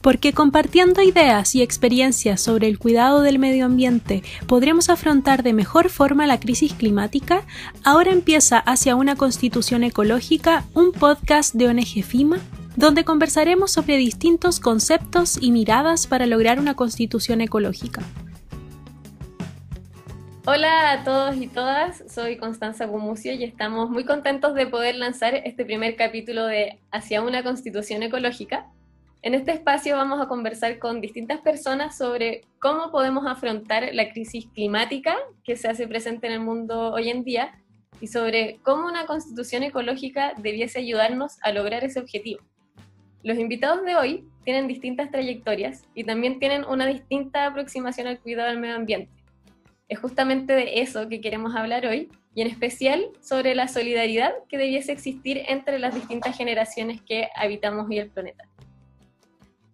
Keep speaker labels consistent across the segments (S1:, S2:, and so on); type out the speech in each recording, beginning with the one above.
S1: Porque compartiendo ideas y experiencias sobre el cuidado del medio ambiente podremos afrontar de mejor forma la crisis climática, ahora empieza Hacia una Constitución Ecológica, un podcast de ONG FIMA, donde conversaremos sobre distintos conceptos y miradas para lograr una constitución ecológica.
S2: Hola a todos y todas, soy Constanza Gumucio y estamos muy contentos de poder lanzar este primer capítulo de Hacia una Constitución Ecológica, en este espacio vamos a conversar con distintas personas sobre cómo podemos afrontar la crisis climática que se hace presente en el mundo hoy en día y sobre cómo una constitución ecológica debiese ayudarnos a lograr ese objetivo. Los invitados de hoy tienen distintas trayectorias y también tienen una distinta aproximación al cuidado del medio ambiente. Es justamente de eso que queremos hablar hoy y en especial sobre la solidaridad que debiese existir entre las distintas generaciones que habitamos hoy el planeta.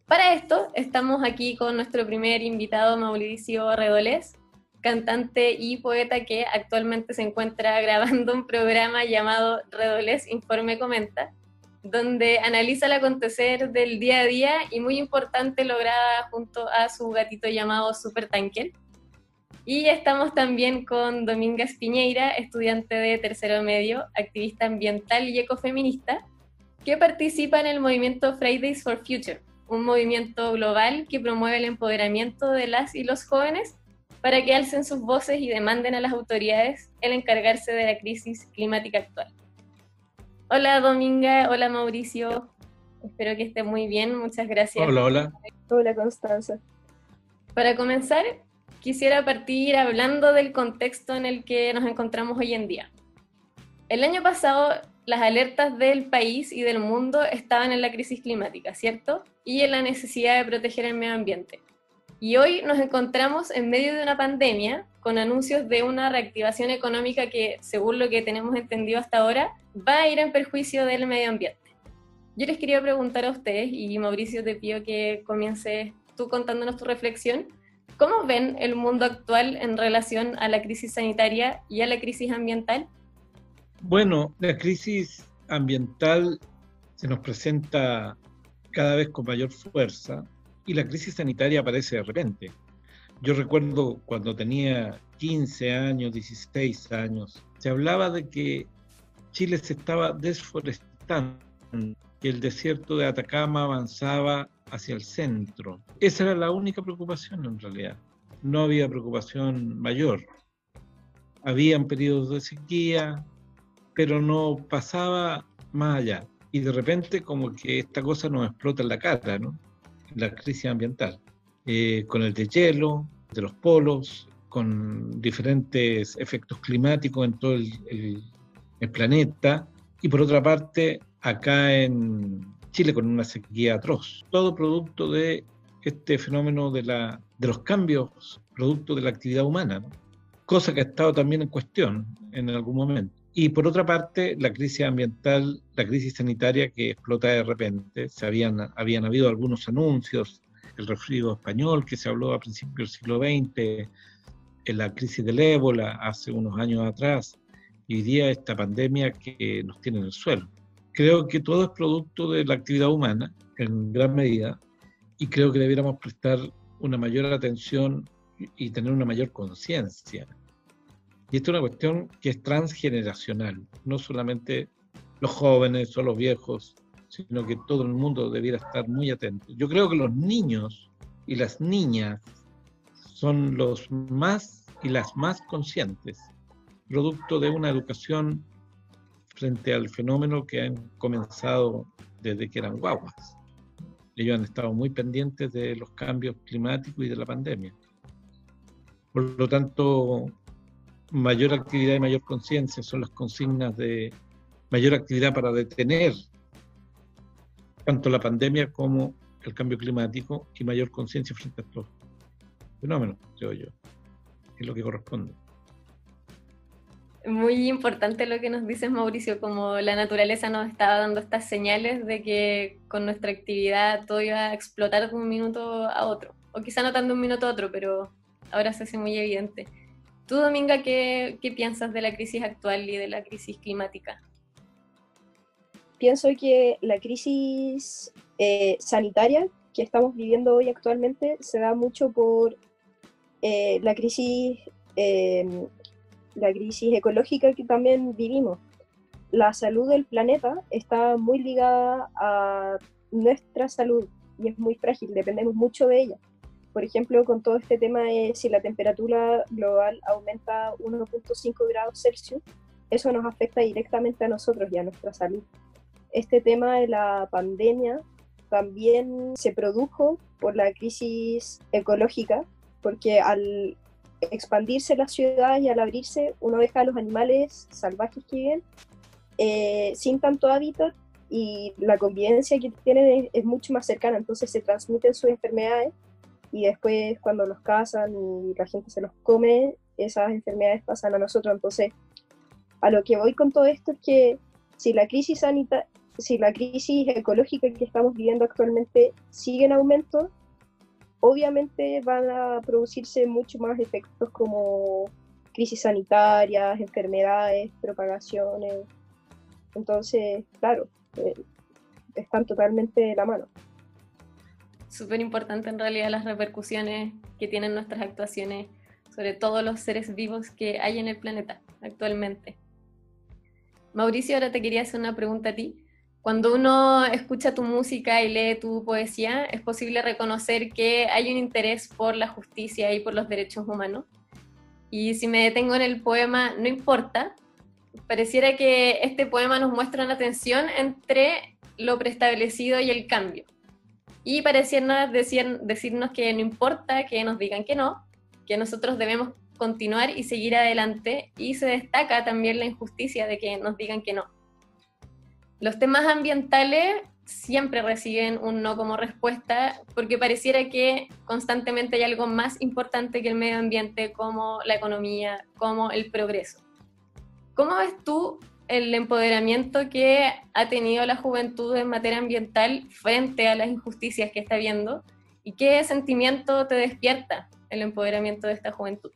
S2: Para esto estamos aquí con nuestro primer invitado, Mauricio Redolés, cantante y poeta que actualmente se encuentra grabando un programa llamado Redolés Informe Comenta, donde analiza el acontecer del día a día y muy importante lograda junto a su gatito llamado Super Tanker. Y estamos también con Dominga Piñeira, estudiante de tercero medio, activista ambiental y ecofeminista, que participa en el movimiento Fridays for Future, un movimiento global que promueve el empoderamiento de las y los jóvenes para que alcen sus voces y demanden a las autoridades el encargarse de la crisis climática actual. Hola Dominga, hola Mauricio, espero que esté muy bien, muchas gracias.
S3: Hola, hola.
S4: Hola Constanza.
S2: Para comenzar, quisiera partir hablando del contexto en el que nos encontramos hoy en día. El año pasado las alertas del país y del mundo estaban en la crisis climática, ¿cierto? Y en la necesidad de proteger el medio ambiente. Y hoy nos encontramos en medio de una pandemia con anuncios de una reactivación económica que, según lo que tenemos entendido hasta ahora, va a ir en perjuicio del medio ambiente. Yo les quería preguntar a ustedes, y Mauricio te pido que comiences tú contándonos tu reflexión, ¿cómo ven el mundo actual en relación a la crisis sanitaria y a la crisis ambiental?
S3: Bueno, la crisis ambiental se nos presenta cada vez con mayor fuerza y la crisis sanitaria aparece de repente. Yo recuerdo cuando tenía 15 años, 16 años, se hablaba de que Chile se estaba desforestando, que el desierto de Atacama avanzaba hacia el centro. Esa era la única preocupación en realidad. No había preocupación mayor. Habían periodos de sequía, pero no pasaba más allá. Y de repente como que esta cosa nos explota en la cara, ¿no? La crisis ambiental, eh, con el deshielo de los polos, con diferentes efectos climáticos en todo el, planeta, y por otra parte, acá en Chile con una sequía atroz. Todo producto de este fenómeno de, la, de los cambios, producto de la actividad humana, ¿no? cosa que ha estado también en cuestión en algún momento. Y por otra parte, la crisis ambiental, la crisis sanitaria que explota de repente. Se habían, habían habido algunos anuncios, el resfrío español que se habló a principios del siglo XX, en la crisis del ébola hace unos años atrás, y hoy día esta pandemia que nos tiene en el suelo. Creo que todo es producto de la actividad humana, en gran medida, y creo que debiéramos prestar una mayor atención y tener una mayor conciencia y esto es una cuestión que es transgeneracional, no solamente los jóvenes o los viejos, sino que todo el mundo debiera estar muy atento. Yo creo que los niños y las niñas son los más y las más conscientes, producto de una educación frente al fenómeno que han comenzado desde que eran guaguas. Ellos han estado muy pendientes de los cambios climáticos y de la pandemia. Por lo tanto, mayor actividad y mayor conciencia son las consignas de mayor actividad para detener tanto la pandemia como el cambio climático y mayor conciencia frente a estos fenómenos, creo yo, es lo que corresponde.
S2: Muy importante lo que nos dices, Mauricio, como la naturaleza nos estaba dando estas señales de que con nuestra actividad todo iba a explotar de un minuto a otro, o quizá no tanto de un minuto a otro, pero ahora se hace muy evidente. Tú, Dominga, ¿qué, piensas de la crisis actual y de la crisis climática?
S4: Pienso que la crisis eh, sanitaria que estamos viviendo hoy actualmente se da mucho por eh, la crisis em, la crisis ecológica que también vivimos. La salud del planeta está muy ligada a nuestra salud y es muy frágil, dependemos mucho de ella. Por ejemplo, con todo este tema de si la temperatura global aumenta 1.5 grados Celsius, eso nos afecta directamente a nosotros y a nuestra salud. Este tema de la pandemia también se produjo por la crisis ecológica, porque al expandirse las ciudades y al abrirse, uno deja a los animales salvajes que viven eh, sin tanto hábitat y la convivencia que tienen es, mucho más cercana, entonces se transmiten sus enfermedades y después cuando los cazan y la gente se los come, esas enfermedades pasan a nosotros. Entonces, a lo que voy con todo esto es que si la crisis sanitaria, si la crisis ecológica que estamos viviendo actualmente sigue en aumento, obviamente van a producirse mucho más efectos como crisis sanitarias, enfermedades, propagaciones. Entonces, claro, eh, están totalmente de la mano.
S2: Súper importante en realidad las repercusiones que tienen nuestras actuaciones sobre todos los seres vivos que hay en el planeta actualmente. Mauricio, ahora te quería hacer una pregunta a ti. Cuando uno escucha tu música y lee tu poesía, es posible reconocer que hay un interés por la justicia y por los derechos humanos. Y si me detengo en el poema, no importa, pareciera que este poema nos muestra una tensión entre lo preestablecido y el cambio. Y pareciera decir, decirnos que no importa que nos digan que no, que nosotros debemos continuar y seguir adelante, y se destaca también la injusticia de que nos digan que no los temas ambientales siempre reciben un no como respuesta porque pareciera que constantemente hay algo más importante que el medio ambiente como la economía, como el progreso. ¿Cómo ves tú el empoderamiento que ha tenido la juventud en materia ambiental frente a las injusticias que está viendo? ¿Y qué sentimiento te despierta el empoderamiento de esta juventud?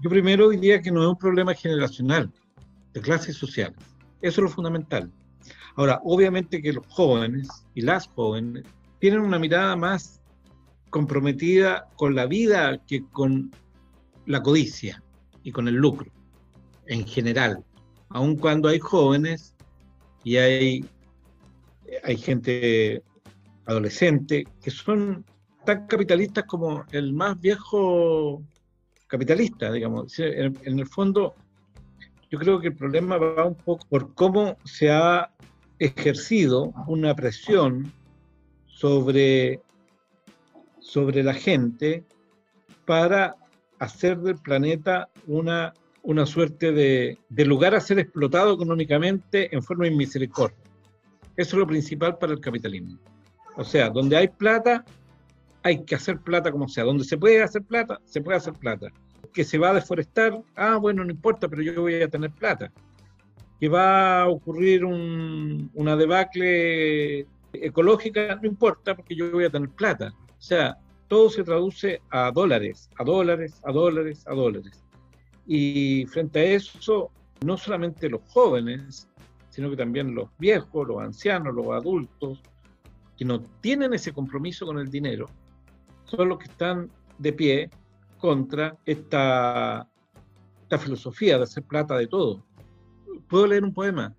S3: Yo primero diría que no es un problema generacional, de clases sociales. Eso es lo fundamental. Ahora, obviamente que los jóvenes y las jóvenes tienen una mirada más comprometida con la vida que con la codicia y con el lucro en general. Aun cuando hay jóvenes y hay, hay gente adolescente que son tan capitalistas como el más viejo capitalista, digamos. En, el fondo, yo creo que el problema va un poco por cómo se ha ejercido una presión sobre, sobre la gente para hacer del planeta una, una suerte de, lugar a ser explotado económicamente en forma de misericordia. Eso es lo principal para el capitalismo. O sea, donde hay plata, hay que hacer plata como sea. Donde se puede hacer plata, se puede hacer plata que se va a deforestar, ah, bueno, no importa, pero yo voy a tener plata. Que va a ocurrir una debacle ecológica, no importa, porque yo voy a tener plata. O sea, todo se traduce a dólares, a dólares, a dólares, a dólares. Y frente a eso, no solamente los jóvenes, sino que también los viejos, los ancianos, los adultos, que no tienen ese compromiso con el dinero, son los que están de pie contra esta, esta filosofía de hacer plata de todo. Puedo leer un poema.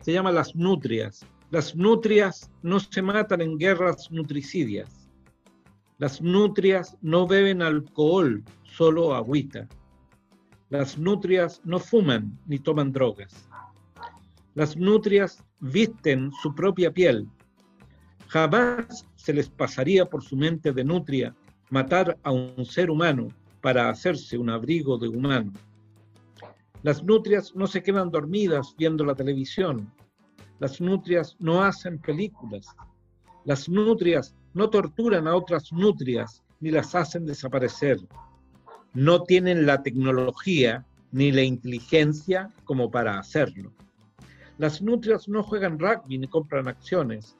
S3: Se llama Las Nutrias. Las nutrias no se matan en guerras nutricidias. Las nutrias no beben alcohol, solo agüita. Las nutrias no fuman ni toman drogas. Las nutrias visten su propia piel. Jamás se les pasaría por su mente de nutria matar a un ser humano para hacerse un abrigo de humano. Las nutrias no se quedan dormidas viendo la televisión. Las nutrias no hacen películas. Las nutrias no torturan a otras nutrias ni las hacen desaparecer. No tienen la tecnología ni la inteligencia como para hacerlo. Las nutrias no juegan rugby ni compran acciones.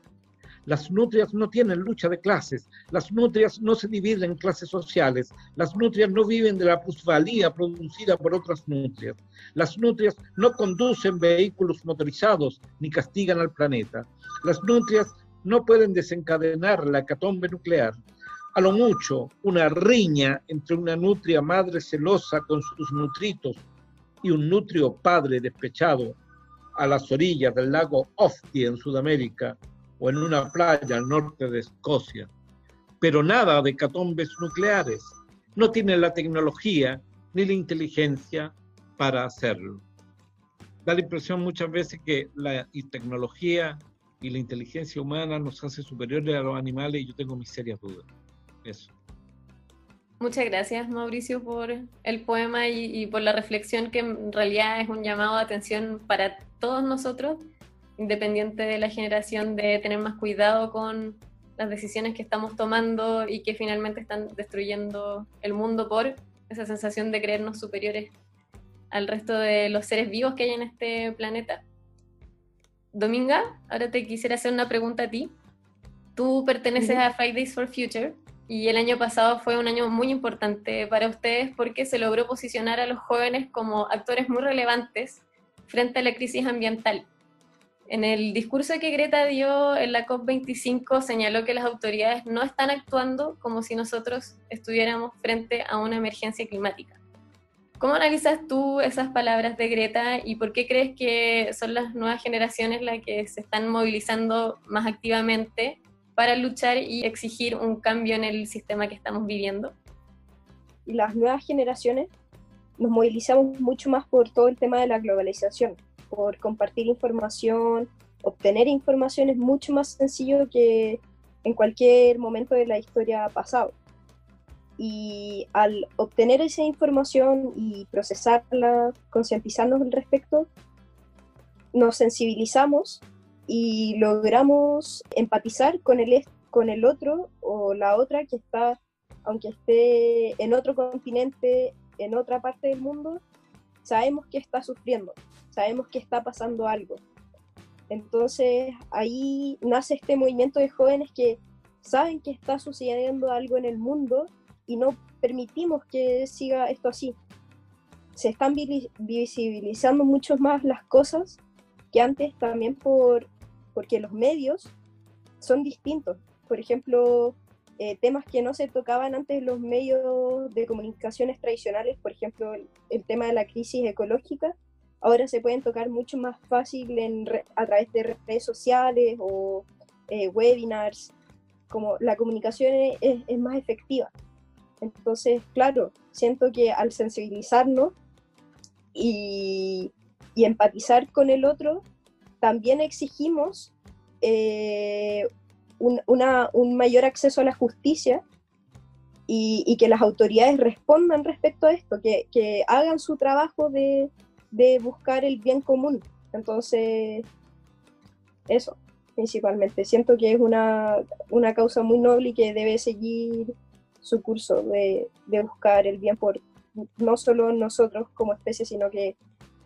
S3: Las nutrias no tienen lucha de clases, las nutrias no se dividen en clases sociales, las nutrias no viven de la plusvalía producida por otras nutrias, las nutrias no conducen vehículos motorizados ni castigan al planeta, las nutrias no pueden desencadenar la catombe nuclear, a lo mucho una riña entre una nutria madre celosa con sus nutritos y un nutrio padre despechado a las orillas del lago Ofti en Sudamérica o en una playa al norte de Escocia. Pero nada de catombes nucleares. No tiene la tecnología ni la inteligencia para hacerlo. Da la impresión muchas veces que la tecnología y la inteligencia humana nos hace superiores a los animales y yo tengo mis serias dudas. Eso.
S2: Muchas gracias Mauricio por el poema y, por la reflexión que en realidad es un llamado de atención para todos nosotros, independiente de la generación, de tener más cuidado con las decisiones que estamos tomando y que finalmente están destruyendo el mundo por esa sensación de creernos superiores al resto de los seres vivos que hay en este planeta. Dominga, ahora te quisiera hacer una pregunta a ti. Tú perteneces a Fridays for Future y el año pasado fue un año muy importante para ustedes porque se logró posicionar a los jóvenes como actores muy relevantes frente a la crisis ambiental. En el discurso que Greta dio en la COP25 señaló que las autoridades no están actuando como si nosotros estuviéramos frente a una emergencia climática. ¿Cómo analizas tú esas palabras de Greta y por qué crees que son las nuevas generaciones las que se están movilizando más activamente para luchar y exigir un cambio en el sistema que estamos viviendo?
S4: Las nuevas generaciones nos movilizamos mucho más por todo el tema de la globalización, por compartir información, obtener información es mucho más sencillo que en cualquier momento de la historia pasado. Y al obtener esa información y procesarla, concientizarnos al respecto, nos sensibilizamos y logramos empatizar con el, con el otro o la otra que está, aunque esté en otro continente, en otra parte del mundo, sabemos que está sufriendo, sabemos que está pasando algo. Entonces ahí nace este movimiento de jóvenes que saben que está sucediendo algo en el mundo y no permitimos que siga esto así. Se están visibilizando mucho más las cosas que antes también por porque los medios son distintos. Por ejemplo, eh, temas que no se tocaban antes en los medios de comunicaciones tradicionales, por ejemplo, el, tema de la crisis ecológica, ahora se pueden tocar mucho más fácil en a través de redes sociales o eh, webinars, como la comunicación es, es, más efectiva. Entonces, claro, siento que al sensibilizarnos y, y empatizar con el otro, también exigimos eh, un, mayor acceso a la justicia y, que las autoridades respondan respecto a esto, que, hagan su trabajo de, buscar el bien común. Entonces, eso, principalmente. Siento que es una, causa muy noble y que debe seguir su curso de, de buscar el bien por no solo nosotros como especie, sino que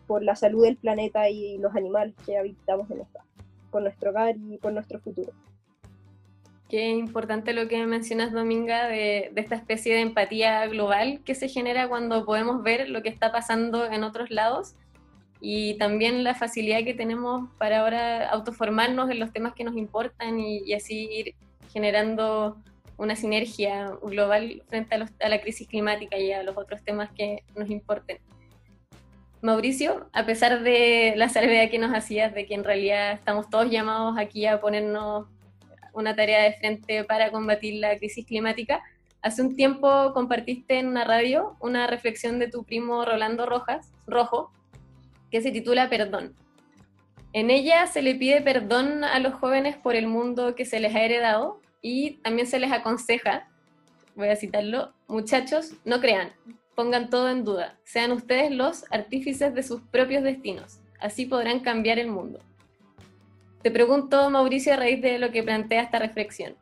S4: por la salud del planeta y los animales que habitamos en esta, por nuestro hogar y por nuestro futuro.
S2: Qué importante lo que mencionas, Dominga, de, de, esta especie de empatía global que se genera cuando podemos ver lo que está pasando en otros lados y también la facilidad que tenemos para ahora autoformarnos en los temas que nos importan y, así ir generando una sinergia global frente a, a la crisis climática y a los otros temas que nos importen. Mauricio, a pesar de la salvedad que nos hacías de que en realidad estamos todos llamados aquí a ponernos una tarea de frente para combatir la crisis climática, hace un tiempo compartiste en una radio una reflexión de tu primo Rolando Rojas, Rojo, que se titula Perdón. En ella se le pide perdón a los jóvenes por el mundo que se les ha heredado y también se les aconseja, voy a citarlo, muchachos, no crean, pongan todo en duda, sean ustedes los artífices de sus propios destinos, así podrán cambiar el mundo. Te pregunto, Mauricio, a raíz de lo que plantea esta reflexión,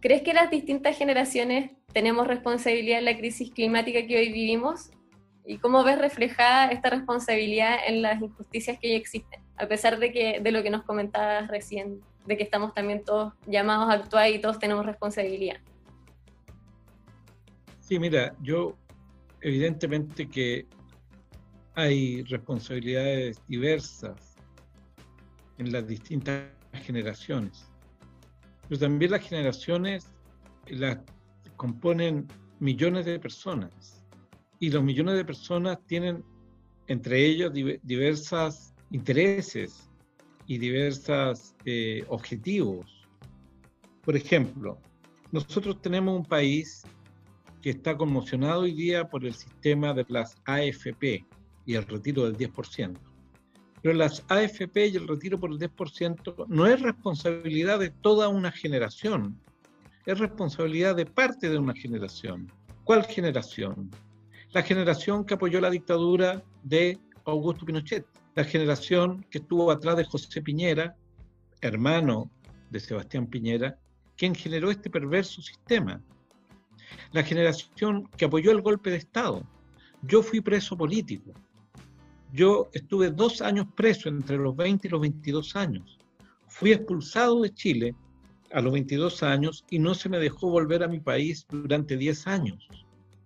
S2: ¿crees que las distintas generaciones tenemos responsabilidad en la crisis climática que hoy vivimos? ¿Y cómo ves reflejada esta responsabilidad en las injusticias que hoy existen? A pesar de, que, de lo que nos comentabas recién, de que estamos también todos llamados a actuar y todos tenemos responsabilidad.
S3: Sí, mira, yo evidentemente que hay responsabilidades diversas en las distintas generaciones. pero también las generaciones las componen millones de personas y los millones de personas tienen entre ellos diversos intereses y diversos eh, objetivos. Por ejemplo, nosotros tenemos un país que está conmocionado hoy día por el sistema de las AFP y el retiro del 10%. Pero las AFP y el retiro por el 10% no es responsabilidad de toda una generación, es responsabilidad de parte de una generación. ¿Cuál generación? La generación que apoyó la dictadura de Augusto Pinochet, la generación que estuvo atrás de José Piñera, hermano de Sebastián Piñera, quien generó este perverso sistema. La generación que apoyó el golpe de Estado. Yo fui preso político. Yo estuve dos años preso entre los 20 y los 22 años. Fui expulsado de Chile a los 22 años y no se me dejó volver a mi país durante 10 años.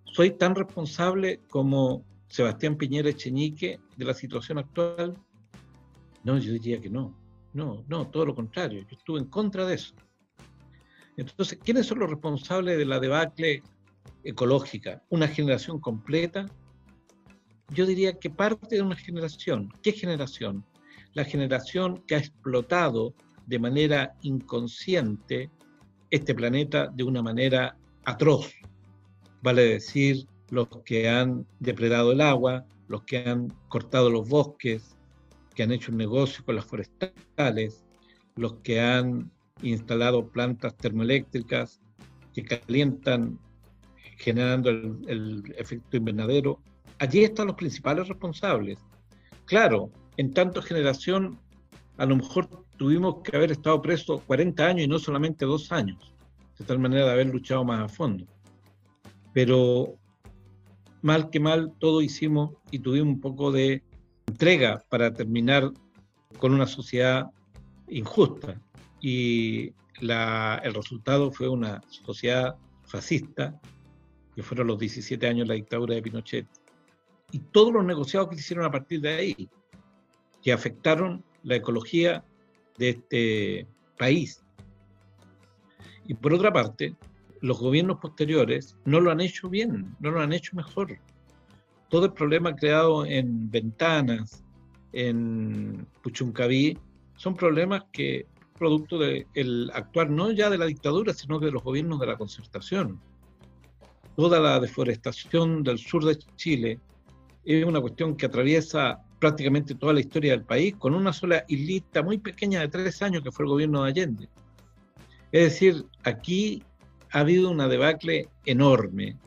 S3: ¿Soy tan responsable como Sebastián Piñera Echeñique de la situación actual? No, yo diría que no. No, no, todo lo contrario. Yo estuve en contra de eso. Entonces, ¿quiénes son los responsables de la debacle ecológica? ¿Una generación completa? Yo diría que parte de una generación. ¿Qué generación? La generación que ha explotado de manera inconsciente este planeta de una manera atroz. Vale decir, los que han depredado el agua, los que han cortado los bosques, que han hecho un negocio con las forestales, los que han instalado plantas termoeléctricas que calientan generando el, efecto invernadero. Allí están los principales responsables. Claro, en tanto generación, a lo mejor tuvimos que haber estado presos 40 años y no solamente dos años, de tal manera de haber luchado más a fondo. Pero mal que mal, todo hicimos y tuvimos un poco de entrega para terminar con una sociedad injusta y el resultado fue una sociedad fascista, que fueron los 17 años de la dictadura de Pinochet, y todos los negociados que se hicieron a partir de ahí, que afectaron la ecología de este país. Y por otra parte, los gobiernos posteriores no lo han hecho bien, no lo han hecho mejor. Todo el problema creado en Ventanas, en Puchuncaví, son problemas que producto del actuar no ya de la dictadura, sino de los gobiernos de la concertación. Toda la deforestación del sur de Chile es una cuestión que atraviesa prácticamente toda la historia del país, con una sola islita muy pequeña de tres años que fue el gobierno de Allende. Es decir, aquí ha habido una debacle enorme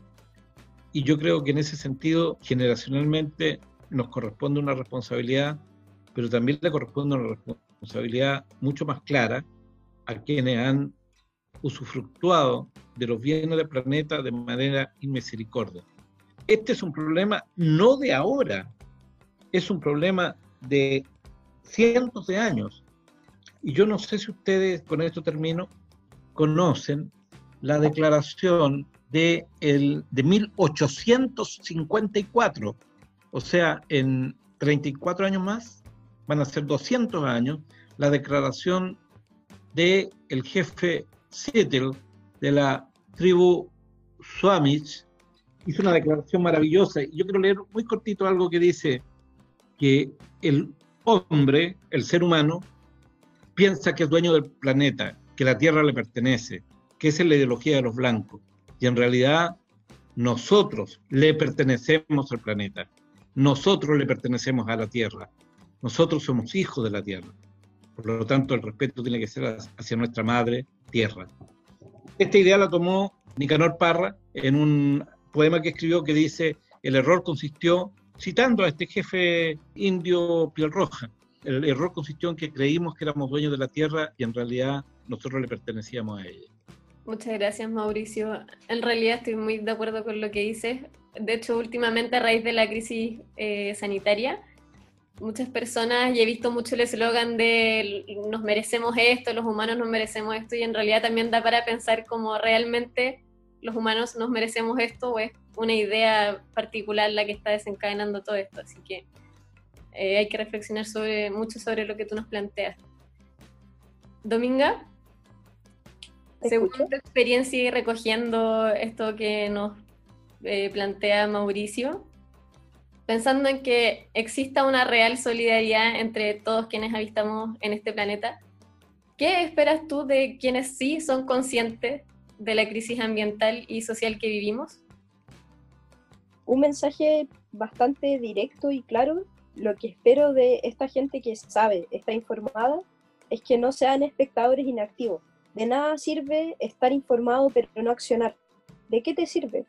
S3: y yo creo que en ese sentido, generacionalmente, nos corresponde una responsabilidad, pero también le corresponde una responsabilidad mucho más clara a quienes han usufructuado de los bienes del planeta de manera inmisericordia. Este es un problema no de ahora, es un problema de cientos de años. Y yo no sé si ustedes, con esto termino, conocen la declaración de, el, de 1854, o sea, en 34 años más, van a ser 200 años, la declaración de el jefe Seattle de la tribu Suamich, hizo una declaración maravillosa. Y yo quiero leer muy cortito algo que dice que el hombre, el ser humano, piensa que es dueño del planeta, que la Tierra le pertenece, que esa es la ideología de los blancos. Y en realidad nosotros le pertenecemos al planeta, nosotros le pertenecemos a la Tierra. Nosotros somos hijos de la tierra. Por lo tanto, el respeto tiene que ser hacia nuestra madre tierra. Esta idea la tomó Nicanor Parra en un poema que escribió que dice, el error consistió, citando a este jefe indio piel roja, el error consistió en que creímos que éramos dueños de la tierra y en realidad nosotros le pertenecíamos a ella.
S2: Muchas gracias Mauricio. En realidad estoy muy de acuerdo con lo que dices. De hecho, últimamente a raíz de la crisis eh, sanitaria, muchas personas y he visto mucho el eslogan de nos merecemos esto, los humanos nos merecemos esto y en realidad también da para pensar cómo realmente los humanos nos merecemos esto o es una idea particular la que está desencadenando todo esto. Así que eh, hay que reflexionar sobre, mucho sobre lo que tú nos planteas. Dominga. Según tu experiencia y recogiendo esto que nos eh, plantea Mauricio, pensando en que exista una real solidaridad entre todos quienes habitamos en este planeta, ¿qué esperas tú de quienes sí son conscientes de la crisis ambiental y social que vivimos?
S4: Un mensaje bastante directo y claro. Lo que espero de esta gente que sabe, está informada, es que no sean espectadores inactivos. De nada sirve estar informado pero no accionar. ¿De qué te sirve?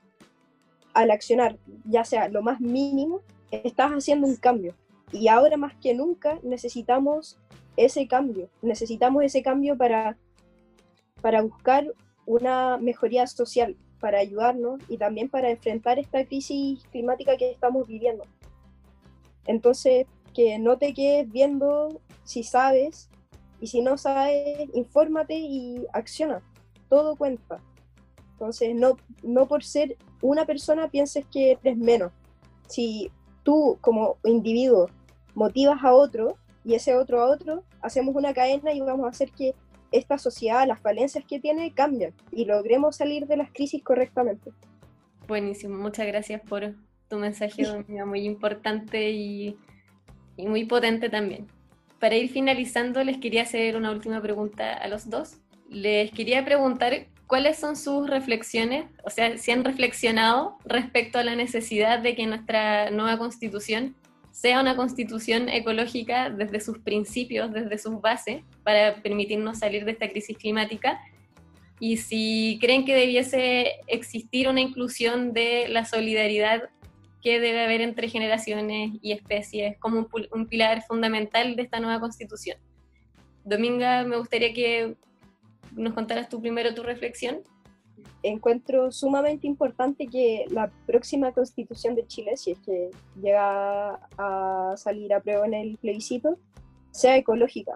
S4: Al accionar, ya sea lo más mínimo, estás haciendo un cambio. Y ahora más que nunca necesitamos ese cambio. Necesitamos ese cambio para, para buscar una mejoría social, para ayudarnos y también para enfrentar esta crisis climática que estamos viviendo. Entonces, que no te quedes viendo si sabes y si no sabes, infórmate y acciona. Todo cuenta. Entonces, no, no por ser una persona pienses que eres menos. Si tú como individuo motivas a otro y ese otro a otro, hacemos una cadena y vamos a hacer que esta sociedad, las falencias que tiene, cambien y logremos salir de las crisis correctamente.
S2: Buenísimo, muchas gracias por tu mensaje, muy importante y, y muy potente también. Para ir finalizando, les quería hacer una última pregunta a los dos. Les quería preguntar cuáles son sus reflexiones, o sea, si han reflexionado respecto a la necesidad de que nuestra nueva constitución sea una constitución ecológica desde sus principios, desde sus bases, para permitirnos salir de esta crisis climática. Y si creen que debiese existir una inclusión de la solidaridad que debe haber entre generaciones y especies como un, un pilar fundamental de esta nueva constitución. Dominga, me gustaría que nos contaras tú primero tu reflexión
S4: encuentro sumamente importante que la próxima constitución de Chile, si es que llega a salir a prueba en el plebiscito, sea ecológica,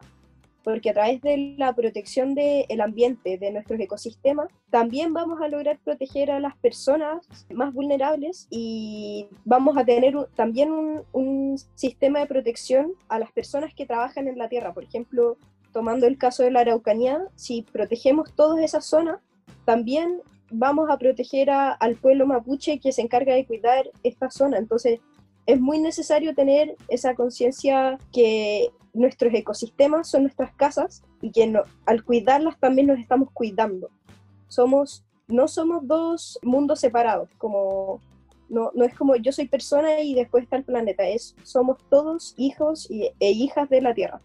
S4: porque a través de la protección del ambiente, de nuestros ecosistemas, también vamos a lograr proteger a las personas más vulnerables y vamos a tener también un sistema de protección a las personas que trabajan en la tierra. Por ejemplo, tomando el caso de la Araucanía, si protegemos todas esas zonas, también vamos a proteger al pueblo mapuche que se encarga de cuidar esta zona. Entonces, es muy necesario tener esa conciencia que nuestros ecosistemas son nuestras casas y que al cuidarlas también nos estamos cuidando. Somos, no somos dos mundos separados, como no, no es como yo soy persona y después está el planeta, es somos todos hijos e hijas de la Tierra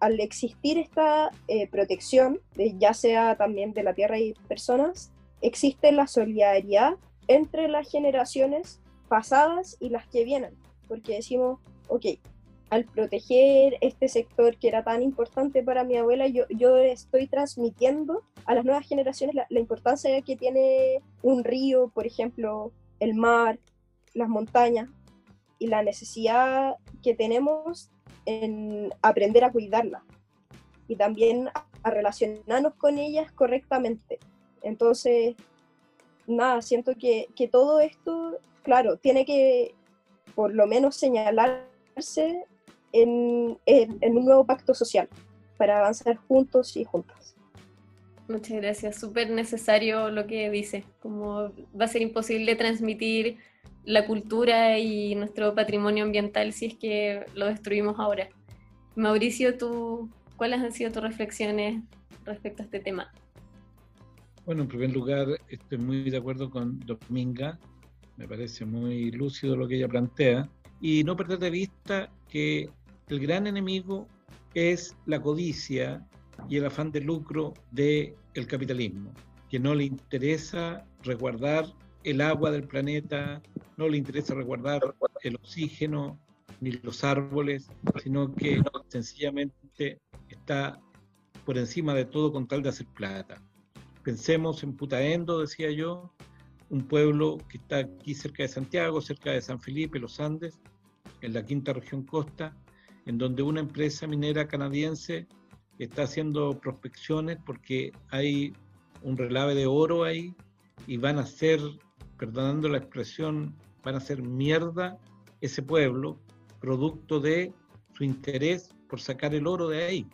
S4: al existir esta eh, protección, ya sea también de la tierra y personas, existe la solidaridad entre las generaciones pasadas y las que vienen, porque decimos, ok, al proteger este sector que era tan importante para mi abuela, yo, estoy transmitiendo a las nuevas generaciones la, la importancia que tiene un río, por ejemplo, el mar, las montañas, y la necesidad que tenemos en aprender a cuidarla y también a relacionarnos con ellas correctamente. Entonces, nada, siento que, que todo esto, claro, tiene que por lo menos señalarse en, en, un nuevo pacto social para avanzar juntos y juntas.
S2: Muchas gracias, súper necesario lo que dice, como va a ser imposible transmitir la cultura y nuestro patrimonio ambiental si es que lo destruimos ahora. Mauricio, ¿tú, ¿cuáles han sido tus reflexiones respecto a este tema?
S3: Bueno, en primer lugar, estoy muy de acuerdo con Dominga, me parece muy lúcido lo que ella plantea, y no perder de vista que el gran enemigo es la codicia y el afán de lucro del el capitalismo, que no le interesa resguardar el agua del planeta, no le interesa resguardar el oxígeno ni los árboles, sino que sencillamente está por encima de todo con tal de hacer plata. Pensemos en Putaendo, decía yo, un pueblo que está aquí cerca de Santiago, cerca de San Felipe, los Andes, en la quinta región costa, en donde una empresa minera canadiense está haciendo prospecciones porque hay un relave de oro ahí y van a ser perdonando la expresión, van a hacer mierda ese pueblo, producto de su interés por sacar el oro de ahí.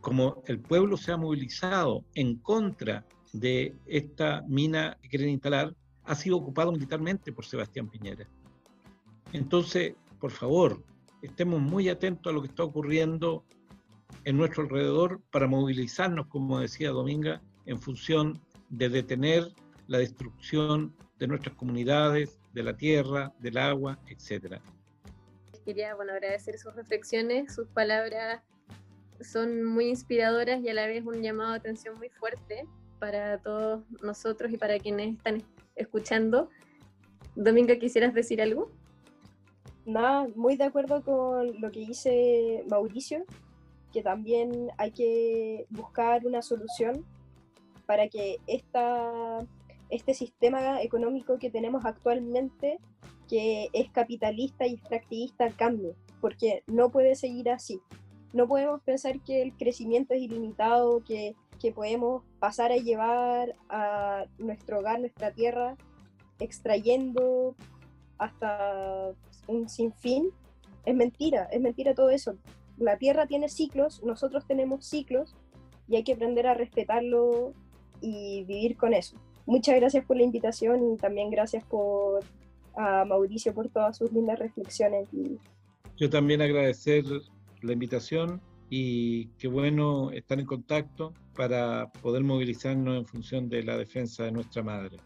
S3: Como el pueblo se ha movilizado en contra de esta mina que quieren instalar ha sido ocupado militarmente por Sebastián Piñera. Entonces, por favor, estemos muy atentos a lo que está ocurriendo en nuestro alrededor para movilizarnos, como decía Dominga, en función de detener la destrucción de nuestras comunidades, de la tierra, del agua, etc.
S2: Quería bueno, agradecer sus reflexiones, sus palabras son muy inspiradoras y a la vez un llamado de atención muy fuerte para todos nosotros y para quienes están escuchando. Dominga, ¿quisieras decir algo?
S4: Nada, muy de acuerdo con lo que dice Mauricio, que también hay que buscar una solución para que esta, este sistema económico que tenemos actualmente, que es capitalista y extractivista, cambie, porque no puede seguir así. No podemos pensar que el crecimiento es ilimitado, que, que podemos pasar a llevar a nuestro hogar, nuestra tierra, extrayendo hasta un sinfín. Es mentira, es mentira todo eso la Tierra tiene ciclos, nosotros tenemos ciclos y hay que aprender a respetarlo y vivir con eso. Muchas gracias por la invitación y también gracias por a Mauricio por todas sus lindas reflexiones.
S3: Yo también agradecer la invitación y qué bueno estar en contacto para poder movilizarnos en función de la defensa de nuestra madre.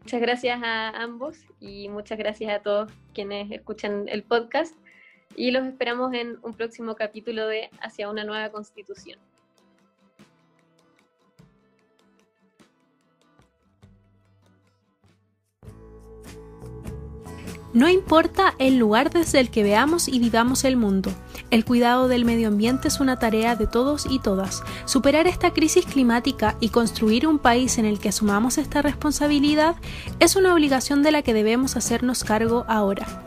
S2: Muchas gracias a ambos y muchas gracias a todos quienes escuchan el podcast y los esperamos en un próximo capítulo de Hacia una nueva constitución.
S1: No importa el lugar desde el que veamos y vivamos el mundo, el cuidado del medio ambiente es una tarea de todos y todas. Superar esta crisis climática y construir un país en el que asumamos esta responsabilidad es una obligación de la que debemos hacernos cargo ahora.